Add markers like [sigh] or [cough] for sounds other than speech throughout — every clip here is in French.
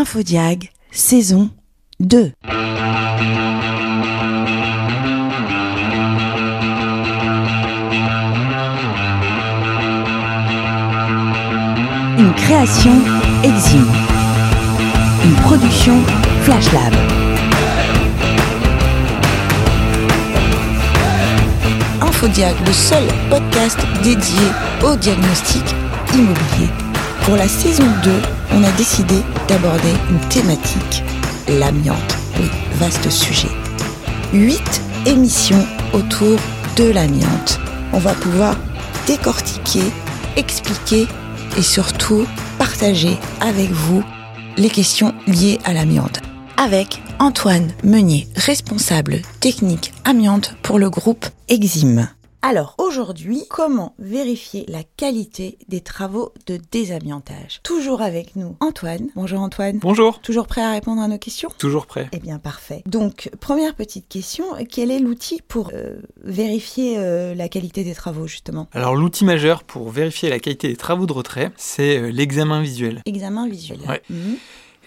Infodiag, saison 2. Une création Exim. Une production Flash Lab. Infodiag, le seul podcast dédié au diagnostic immobilier. Pour la saison 2, on a décidé d'aborder une thématique, l'amiante. Oui, vaste sujet. Huit émissions autour de l'amiante. On va pouvoir décortiquer, expliquer et surtout partager avec vous les questions liées à l'amiante. Avec Antoine Meunier, responsable technique amiante pour le groupe Exim. Alors aujourd'hui, comment vérifier la qualité des travaux de désamiantage Toujours avec nous Antoine. Bonjour Antoine. Bonjour. Toujours prêt à répondre à nos questions Toujours prêt. Eh bien parfait. Donc première petite question, quel est l'outil pour euh, vérifier euh, la qualité des travaux justement Alors l'outil majeur pour vérifier la qualité des travaux de retrait, c'est euh, l'examen visuel. Examen visuel. Ouais. Mhm.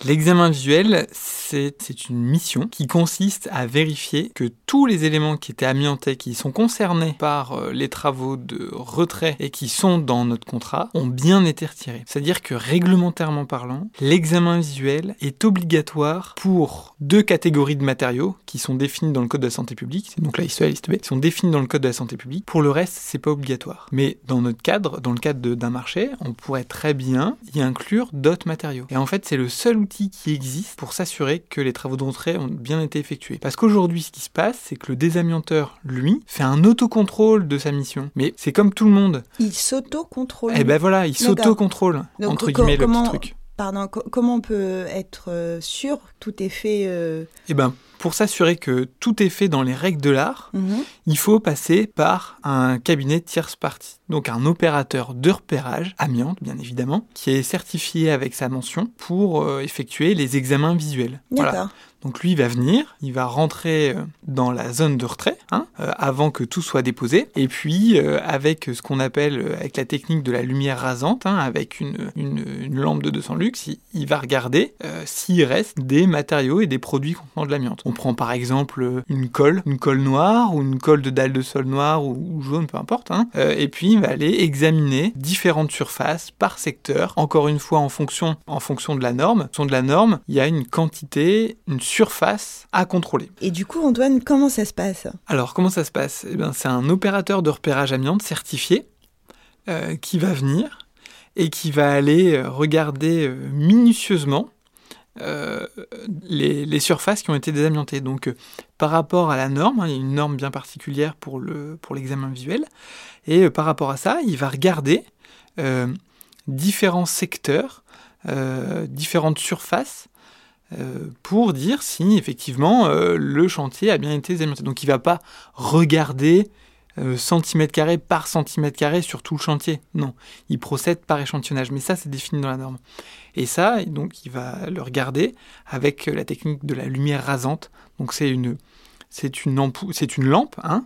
L'examen visuel, c'est une mission qui consiste à vérifier que tous les éléments qui étaient amiantés, qui sont concernés par euh, les travaux de retrait et qui sont dans notre contrat, ont bien été retirés. C'est-à-dire que réglementairement parlant, l'examen visuel est obligatoire pour deux catégories de matériaux qui sont définies dans le Code de la santé publique, donc la liste la liste B, qui sont définies dans le Code de la santé publique. Pour le reste, c'est pas obligatoire. Mais dans notre cadre, dans le cadre d'un marché, on pourrait très bien y inclure d'autres matériaux. Et en fait, c'est le seul qui existe pour s'assurer que les travaux de retrait ont bien été effectués. Parce qu'aujourd'hui, ce qui se passe, c'est que le désamianteur, lui, fait un autocontrôle de sa mission. Mais c'est comme tout le monde. Il s'auto-contrôle. Et ben voilà, il s'auto-contrôle, entre guillemets, le comment- petit truc. Pardon, co- comment on peut être euh, sûr tout est fait euh, Et ben, pour s'assurer que tout est fait dans les règles de l'art, mhm. il faut passer par un cabinet tierce partie. Donc un opérateur de repérage, amiante bien évidemment, qui est certifié avec sa mention pour euh, effectuer les examens visuels. Voilà. Donc lui va venir, il va rentrer euh, dans la zone de retrait hein, euh, avant que tout soit déposé. Et puis euh, avec ce qu'on appelle, euh, avec la technique de la lumière rasante, hein, avec une, une, une lampe de 200 lux, il, va regarder euh, s'il reste des matériaux et des produits contenant de l'amiante. On prend par exemple une colle, une colle noire ou une colle de dalle de sol noire ou, jaune, peu importe. hein. Et puis il va aller examiner différentes surfaces par secteur. Encore une fois en fonction, en fonction de la norme. En fonction de la norme, il y a une quantité, une surface à contrôler. Et du coup, Antoine, comment ça se passe? Alors, comment ça se passe? Eh bien, C'est un opérateur de repérage amiante certifié euh, qui va venir et qui va aller euh, regarder euh, minutieusement euh, les, les surfaces qui ont été désamiantées. Donc, euh, par rapport à la norme, hein, il y a une norme bien particulière pour le pour l'examen visuel, et euh, par rapport à ça, il va regarder différents secteurs, différentes surfaces pour dire si effectivement euh, le chantier a bien été désamianté. Donc il va pas regarder euh, centimètre carré par centimètre carré sur tout le chantier. Non, il procède par échantillonnage. Mais ça, c'est défini dans la norme. Et ça, donc, il va le regarder avec euh, la technique de la lumière rasante. Donc c'est une, c'est une, lampe, hein,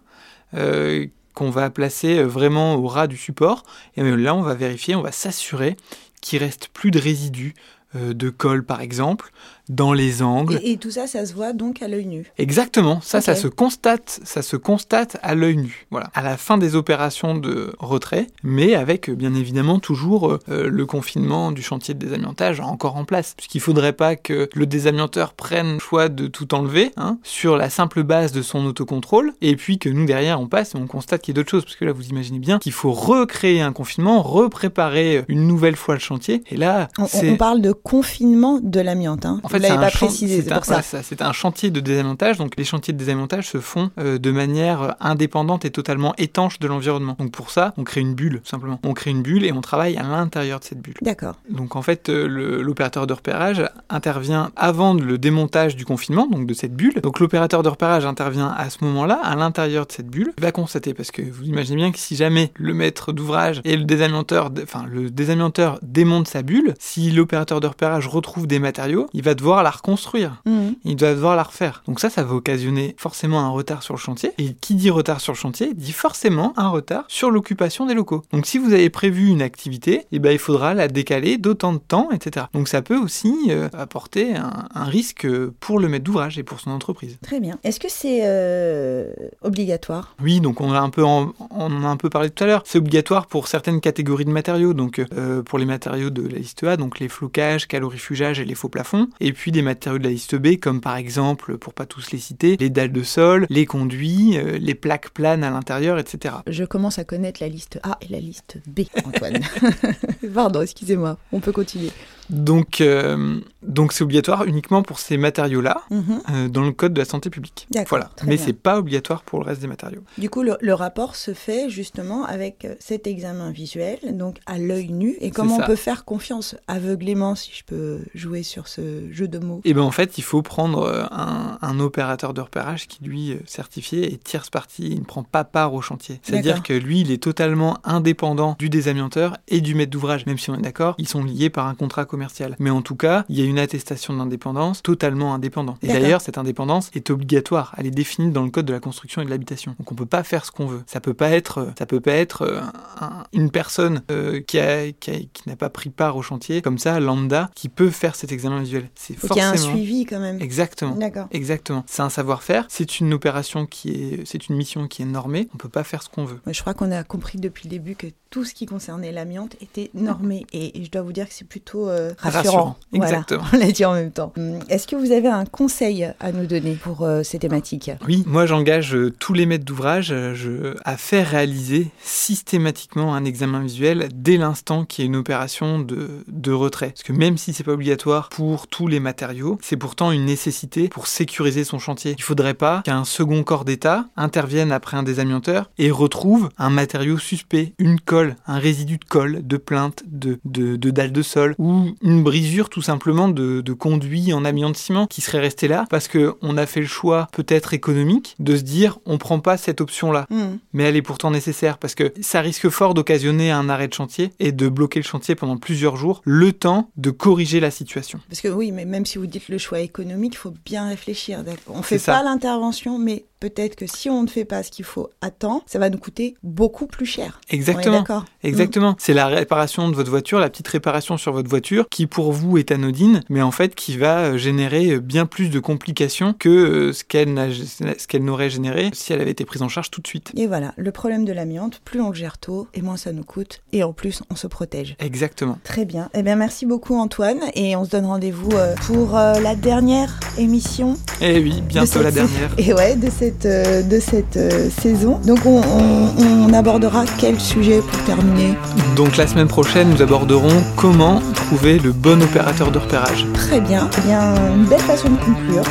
euh, qu'on va placer euh, vraiment au ras du support. Et euh, là, on va vérifier, on va s'assurer qu'il reste plus de résidus euh, de colle, par exemple, dans les angles. et, et tout ça, ça se voit donc à l'œil nu. Exactement, ça, ça se constate, ça se constate à l'œil nu. Voilà, à la fin des opérations de retrait, mais avec euh, bien évidemment toujours euh, euh, le confinement du chantier de désamiantage encore en place, puisqu'il faudrait pas que le désamianteur prenne le choix de tout enlever hein, sur la simple base de son autocontrôle, et puis que nous derrière on passe et on constate qu'il y a d'autres choses, parce que là vous imaginez bien qu'il faut recréer un confinement, repréparer une nouvelle fois le chantier, et là On, on parle de confinement de l'amiante. Hein. en Vous fait, c'est l'avez pas précisé, c'est pour ça. c'est un chantier de désamiantage. Donc, les chantiers de désamiantage se font euh, de manière euh, indépendante et totalement étanche de l'environnement. Donc, pour ça, on crée une bulle, tout simplement. On crée une bulle et on travaille à l'intérieur de cette bulle. D'accord. Donc, en fait, euh, l'opérateur de repérage intervient avant le démontage du confinement, donc de cette bulle. Donc, l'opérateur de repérage intervient à ce moment-là, à l'intérieur de cette bulle. Il va constater, parce que vous imaginez bien que si jamais le maître d'ouvrage et le désamianteur, enfin, le désamianteur démonte sa bulle, si l'opérateur de repérage retrouve des matériaux, il va devoir la reconstruire. Mhm. Il va devoir la refaire. Donc ça, ça va occasionner forcément un retard sur le chantier. Et qui dit retard sur le chantier dit forcément un retard sur l'occupation des locaux. Donc si vous avez prévu une activité, eh ben, il faudra la décaler d'autant de temps, etc. Donc ça peut aussi euh, apporter un, un risque pour le maître d'ouvrage et pour son entreprise. Très bien. Est-ce que c'est euh, obligatoire? Oui, donc on a un peu en- on en a un peu parlé tout à l'heure. C'est obligatoire pour certaines catégories de matériaux. Donc euh, pour les matériaux de la liste A, donc les flocages, calorifugage et les faux plafonds. Et puis des matériaux de la liste B, comme par exemple, pour pas tous les citer, les dalles de sol, les conduits, euh, les plaques planes à l'intérieur, etc. Je commence à connaître la liste A et la liste B, Antoine. [laughs] Pardon, excusez-moi. On peut continuer. Donc euh, donc c'est obligatoire uniquement pour ces matériaux-là. Mhm. euh, dans le code de la santé publique. Voilà. Mais c'est pas obligatoire pour le reste des matériaux. Du coup, le, le rapport se fait justement avec euh, cet examen visuel, donc à l'œil nu. Et comment on peut faire confiance? Aveuglément, si je peux jouer sur ce jeu de mots Et ben en fait, il faut prendre un, un opérateur de repérage qui lui est certifié et tierce partie, il ne prend pas part au chantier. C'est-à-dire que lui, il est totalement indépendant du désamianteur et du maître d'ouvrage. Même si on est d'accord, ils sont liés par un contrat commercial. Mais en tout cas, il y a une attestation d'indépendance totalement indépendant. Et d'ailleurs, cette indépendance est obligatoire. Elle est définie dans le code de la construction et de l'habitation. Donc on peut pas faire ce qu'on veut. Ça peut pas être, euh, ça peut pas être euh, un- une personne euh, qui a, qui a- qui n'a pas pris part au chantier comme ça, lambda, qui peut faire cet examen visuel. C'est Faut qu'il y ait un forcément suivi quand même. Exactement. D'accord. Exactement. C'est un savoir-faire, c'est une opération qui est, c'est une mission qui est normée. On peut pas faire ce qu'on veut. Je crois qu'on a compris depuis le début que tout ce qui concernait l'amiante était normé. Et je dois vous dire que c'est plutôt euh, rassurant. Rassurant. Voilà, Exactement. [laughs] on l'a dit en même temps. Hum, Est-ce que vous avez un conseil à nous donner pour euh, ces thématiques? Oui, moi j'engage euh, tous les maîtres d'ouvrage euh, à faire réaliser systématiquement un examen visuel dès l'instant qu'il y a une opération de, de retrait. Parce que même si c'est pas obligatoire pour tous les matériaux, c'est pourtant une nécessité pour sécuriser son chantier. Il faudrait pas qu'un second corps d'État intervienne après un désamianteur et retrouve un matériau suspect, une colle, un résidu de colle, de plainte, de, de, de dalle de sol ou une brisure tout simplement de, de conduit en amiante ciment qui serait resté là parce que on a fait le choix peut-être économique de se dire on prend pas cette option là Hum, mais elle est pourtant nécessaire parce que ça risque fort d'occasionner un arrêt de chantier et de bloquer le chantier pendant plusieurs jours le temps de corriger la situation. Parce que oui, mais même si vous dites le choix économique, il faut bien réfléchir. On fait pas l'intervention, mais peut-être que si on ne fait pas ce qu'il faut à temps, ça va nous coûter beaucoup plus cher. Exactement. d'accord? Exactement. C'est la réparation de votre voiture, la petite réparation sur votre voiture, qui pour vous est anodine, mais en fait qui va euh, générer euh, bien plus de complications que euh, ce qu'elle n'a- ce qu'elle n'aurait généré si elle avait été prise en charge tout de suite. Et voilà, le problème de l'amiante, plus on le gère tôt, et moins ça nous coûte, et en plus on se protège. Exactement. Très bien. Eh bien, merci beaucoup Antoine, et on se donne rendez-vous pour la dernière émission. Et oui, de bientôt cette la dernière. [laughs] Et ouais, de cette euh, de cette euh, saison. Donc on, on- on abordera quel sujet pour terminer Donc la semaine prochaine, nous aborderons comment trouver le bon opérateur de repérage. Très bien. Eh bien, une belle façon de conclure.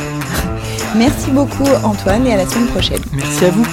[laughs] Merci beaucoup Antoine et à la semaine prochaine. Merci à vous.